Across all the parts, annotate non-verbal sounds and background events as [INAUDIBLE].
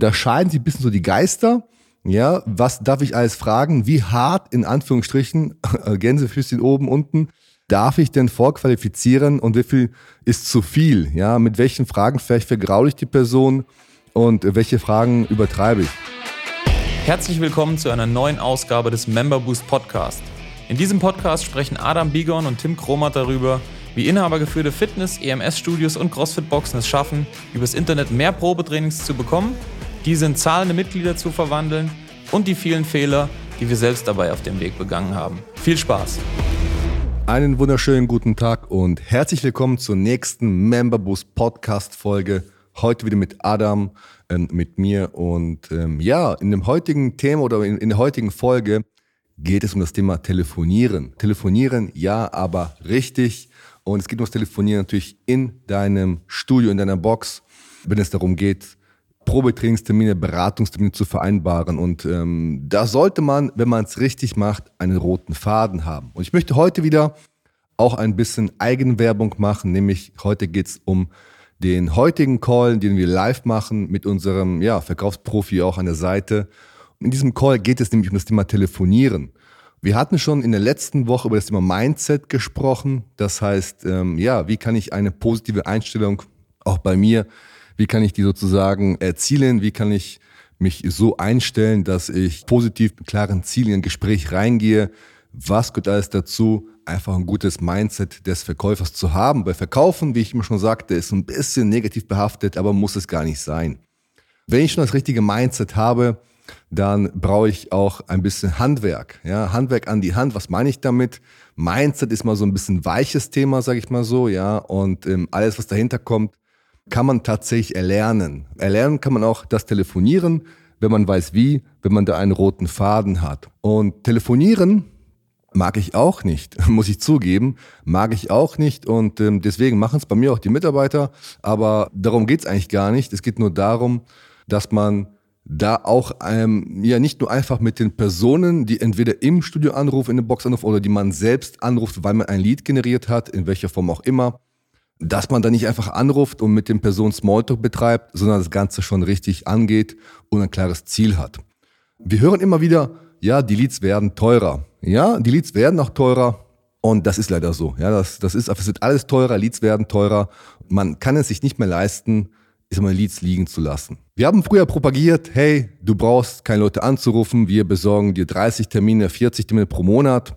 Da scheiden sich ein bisschen so die Geister. Ja, was darf ich alles fragen? Wie hart, in Anführungsstrichen, [LAUGHS] Gänsefüßchen oben, unten, darf ich denn vorqualifizieren und wie viel ist zu viel? Ja, mit welchen Fragen vielleicht vergraule ich die Person und welche Fragen übertreibe ich? Herzlich willkommen zu einer neuen Ausgabe des Member Boost Podcast. In diesem Podcast sprechen Adam Bigon und Tim Kromat darüber, wie inhabergeführte Fitness-, EMS-Studios und CrossFit-Boxen es schaffen, übers Internet mehr Probetrainings zu bekommen diese in zahlende Mitglieder zu verwandeln und die vielen Fehler, die wir selbst dabei auf dem Weg begangen haben. Viel Spaß! Einen wunderschönen guten Tag und herzlich willkommen zur nächsten Memberboost Podcast Folge. Heute wieder mit Adam, ähm, mit mir und ähm, ja, in dem heutigen Thema oder in, in der heutigen Folge geht es um das Thema Telefonieren. Telefonieren, ja, aber richtig. Und es geht um das Telefonieren natürlich in deinem Studio, in deiner Box, wenn es darum geht, Probetrainingstermine, Beratungstermine zu vereinbaren. Und ähm, da sollte man, wenn man es richtig macht, einen roten Faden haben. Und ich möchte heute wieder auch ein bisschen Eigenwerbung machen, nämlich heute geht es um den heutigen Call, den wir live machen mit unserem ja, Verkaufsprofi auch an der Seite. Und in diesem Call geht es nämlich um das Thema Telefonieren. Wir hatten schon in der letzten Woche über das Thema Mindset gesprochen. Das heißt, ähm, ja, wie kann ich eine positive Einstellung auch bei mir wie kann ich die sozusagen erzielen? Wie kann ich mich so einstellen, dass ich positiv mit klaren Zielen in ein Gespräch reingehe? Was gehört alles dazu? Einfach ein gutes Mindset des Verkäufers zu haben. Bei Verkaufen, wie ich immer schon sagte, ist ein bisschen negativ behaftet, aber muss es gar nicht sein. Wenn ich schon das richtige Mindset habe, dann brauche ich auch ein bisschen Handwerk. Ja, Handwerk an die Hand. Was meine ich damit? Mindset ist mal so ein bisschen weiches Thema, sage ich mal so. Ja, und ähm, alles, was dahinter kommt, kann man tatsächlich erlernen. Erlernen kann man auch das Telefonieren, wenn man weiß wie, wenn man da einen roten Faden hat. Und telefonieren mag ich auch nicht, [LAUGHS] muss ich zugeben, mag ich auch nicht und ähm, deswegen machen es bei mir auch die Mitarbeiter, aber darum geht es eigentlich gar nicht. Es geht nur darum, dass man da auch ähm, ja nicht nur einfach mit den Personen, die entweder im Studio anrufen, in der Box anrufen oder die man selbst anruft, weil man ein Lied generiert hat, in welcher Form auch immer, dass man da nicht einfach anruft und mit den Personen Smalltalk betreibt, sondern das Ganze schon richtig angeht und ein klares Ziel hat. Wir hören immer wieder, ja, die Leads werden teurer. Ja, die Leads werden auch teurer. Und das ist leider so. Ja, das, das ist, es wird alles teurer, Leads werden teurer. Man kann es sich nicht mehr leisten, ist mal Leads liegen zu lassen. Wir haben früher propagiert, hey, du brauchst keine Leute anzurufen, wir besorgen dir 30 Termine, 40 Termine pro Monat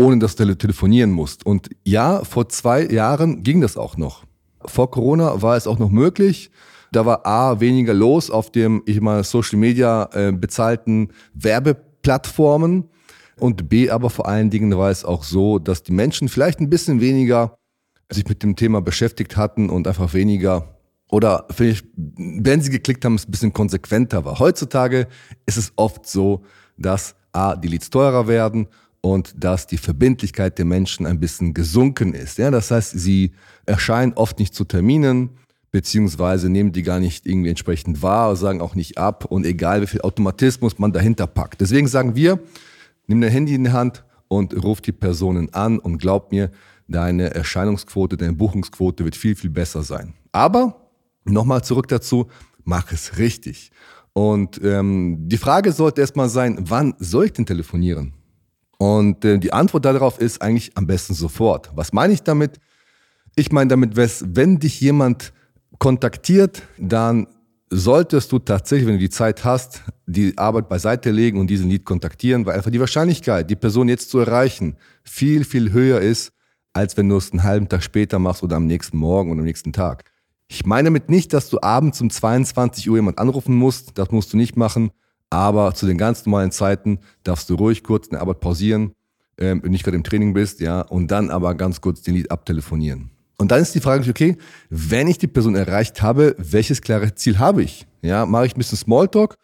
ohne dass du telefonieren musst. Und ja, vor zwei Jahren ging das auch noch. Vor Corona war es auch noch möglich. Da war A, weniger los auf dem, ich meine, Social Media äh, bezahlten Werbeplattformen. Und B, aber vor allen Dingen war es auch so, dass die Menschen vielleicht ein bisschen weniger sich mit dem Thema beschäftigt hatten und einfach weniger oder vielleicht, wenn sie geklickt haben, es ein bisschen konsequenter war. Heutzutage ist es oft so, dass A, die Leads teurer werden und dass die Verbindlichkeit der Menschen ein bisschen gesunken ist. Ja, das heißt, sie erscheinen oft nicht zu Terminen, beziehungsweise nehmen die gar nicht irgendwie entsprechend wahr, sagen auch nicht ab und egal wie viel Automatismus man dahinter packt. Deswegen sagen wir, nimm dein Handy in die Hand und ruf die Personen an und glaub mir, deine Erscheinungsquote, deine Buchungsquote wird viel, viel besser sein. Aber nochmal zurück dazu, mach es richtig. Und ähm, die Frage sollte erstmal sein, wann soll ich denn telefonieren? Und äh, die Antwort darauf ist eigentlich am besten sofort. Was meine ich damit? Ich meine damit, wenn dich jemand kontaktiert, dann solltest du tatsächlich, wenn du die Zeit hast, die Arbeit beiseite legen und diesen Lied kontaktieren, weil einfach die Wahrscheinlichkeit, die Person jetzt zu erreichen, viel, viel höher ist, als wenn du es einen halben Tag später machst oder am nächsten Morgen oder am nächsten Tag. Ich meine damit nicht, dass du abends um 22 Uhr jemand anrufen musst, das musst du nicht machen. Aber zu den ganz normalen Zeiten darfst du ruhig kurz eine Arbeit pausieren, ähm, wenn du nicht gerade im Training bist, ja, und dann aber ganz kurz den Lied abtelefonieren. Und dann ist die Frage, okay, wenn ich die Person erreicht habe, welches klare Ziel habe ich? Ja, mache ich ein bisschen Smalltalk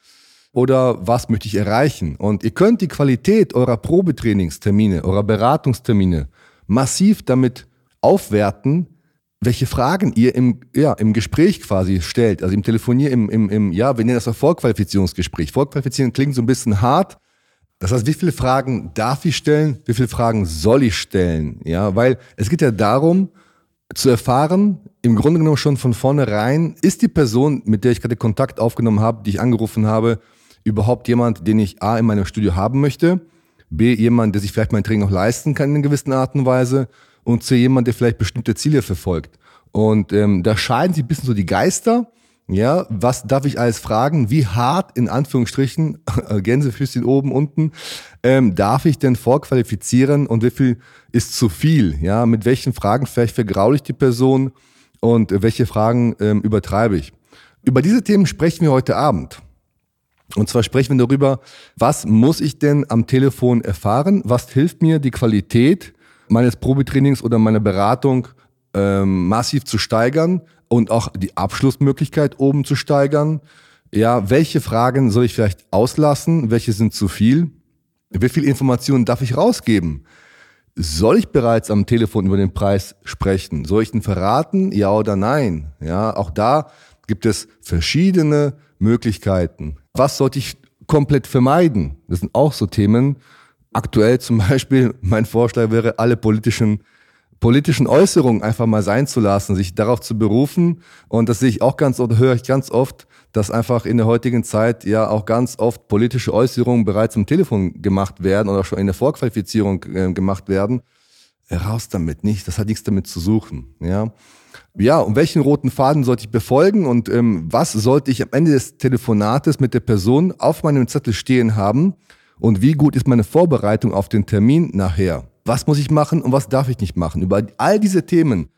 oder was möchte ich erreichen? Und ihr könnt die Qualität eurer Probetrainingstermine, eurer Beratungstermine massiv damit aufwerten, welche Fragen ihr im, ja, im Gespräch quasi stellt, also im Telefonier, im, im, im, ja, wir nennen das auch Vorqualifizierungsgespräch. Vorqualifizieren klingt so ein bisschen hart. Das heißt, wie viele Fragen darf ich stellen? Wie viele Fragen soll ich stellen? Ja, weil es geht ja darum, zu erfahren, im Grunde genommen schon von vornherein, ist die Person, mit der ich gerade Kontakt aufgenommen habe, die ich angerufen habe, überhaupt jemand, den ich A in meinem Studio haben möchte, B jemand, der sich vielleicht mein Training noch leisten kann in einer gewissen Art und Weise und C jemand, der vielleicht bestimmte Ziele verfolgt. Und ähm, da scheiden sich ein bisschen so die Geister. Ja, was darf ich alles fragen? Wie hart, in Anführungsstrichen, [LAUGHS] Gänsefüßchen oben, unten, ähm, darf ich denn vorqualifizieren und wie viel ist zu viel? Ja, mit welchen Fragen vielleicht vergraule ich die Person und welche Fragen ähm, übertreibe ich? Über diese Themen sprechen wir heute Abend. Und zwar sprechen wir darüber, was muss ich denn am Telefon erfahren? Was hilft mir, die Qualität meines Probetrainings oder meiner Beratung ähm, massiv zu steigern und auch die Abschlussmöglichkeit oben zu steigern? Ja, welche Fragen soll ich vielleicht auslassen? Welche sind zu viel? Wie viel Informationen darf ich rausgeben? Soll ich bereits am Telefon über den Preis sprechen? Soll ich ihn verraten? Ja oder nein? Ja, auch da gibt es verschiedene Möglichkeiten. Was sollte ich komplett vermeiden? Das sind auch so Themen. Aktuell zum Beispiel, mein Vorschlag wäre, alle politischen politischen Äußerungen einfach mal sein zu lassen, sich darauf zu berufen. Und das sehe ich auch ganz oft, höre ich ganz oft, dass einfach in der heutigen Zeit ja auch ganz oft politische Äußerungen bereits am Telefon gemacht werden oder schon in der Vorqualifizierung äh, gemacht werden. Raus damit nicht, das hat nichts damit zu suchen. Ja, ja, und welchen roten Faden sollte ich befolgen und ähm, was sollte ich am Ende des Telefonates mit der Person auf meinem Zettel stehen haben und wie gut ist meine Vorbereitung auf den Termin nachher? Was muss ich machen und was darf ich nicht machen? Über all diese Themen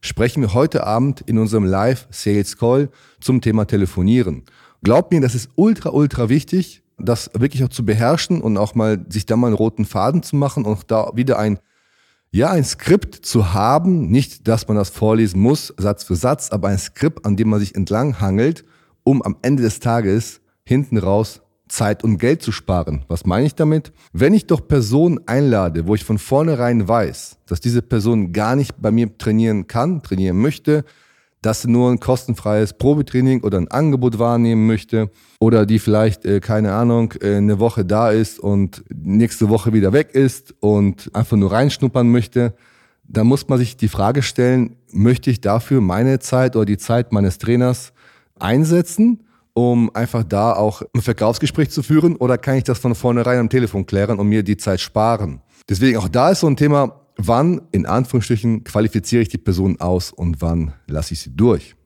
sprechen wir heute Abend in unserem Live Sales Call zum Thema Telefonieren. Glaubt mir, das ist ultra, ultra wichtig, das wirklich auch zu beherrschen und auch mal sich da mal einen roten Faden zu machen und da wieder ein ja, ein Skript zu haben, nicht, dass man das vorlesen muss, Satz für Satz, aber ein Skript, an dem man sich entlang hangelt, um am Ende des Tages hinten raus Zeit und Geld zu sparen. Was meine ich damit? Wenn ich doch Personen einlade, wo ich von vornherein weiß, dass diese Person gar nicht bei mir trainieren kann, trainieren möchte, dass sie nur ein kostenfreies Probetraining oder ein Angebot wahrnehmen möchte oder die vielleicht, äh, keine Ahnung, äh, eine Woche da ist und nächste Woche wieder weg ist und einfach nur reinschnuppern möchte, dann muss man sich die Frage stellen, möchte ich dafür meine Zeit oder die Zeit meines Trainers einsetzen, um einfach da auch ein Verkaufsgespräch zu führen oder kann ich das von vornherein am Telefon klären und mir die Zeit sparen? Deswegen auch da ist so ein Thema, wann, in Anführungsstrichen, qualifiziere ich die Person aus und wann lasse ich sie durch.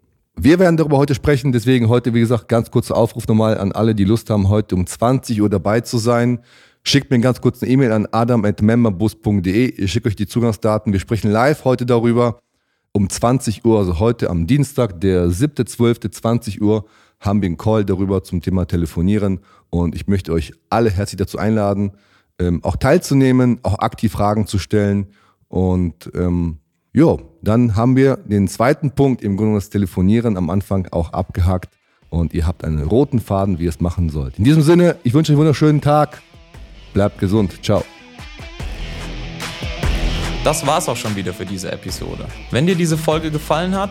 Wir werden darüber heute sprechen, deswegen heute, wie gesagt, ganz kurzer Aufruf nochmal an alle, die Lust haben, heute um 20 Uhr dabei zu sein. Schickt mir ganz kurz eine E-Mail an adam.memberbus.de. Ich schicke euch die Zugangsdaten. Wir sprechen live heute darüber. Um 20 Uhr, also heute am Dienstag, der 7.12.20 Uhr, haben wir einen Call darüber zum Thema Telefonieren. Und ich möchte euch alle herzlich dazu einladen, ähm, auch teilzunehmen, auch aktiv Fragen zu stellen. Und ähm, ja, dann haben wir den zweiten Punkt, im Grunde das Telefonieren am Anfang auch abgehakt. Und ihr habt einen roten Faden, wie ihr es machen sollt. In diesem Sinne, ich wünsche euch einen wunderschönen Tag. Bleibt gesund. Ciao. Das war's auch schon wieder für diese Episode. Wenn dir diese Folge gefallen hat,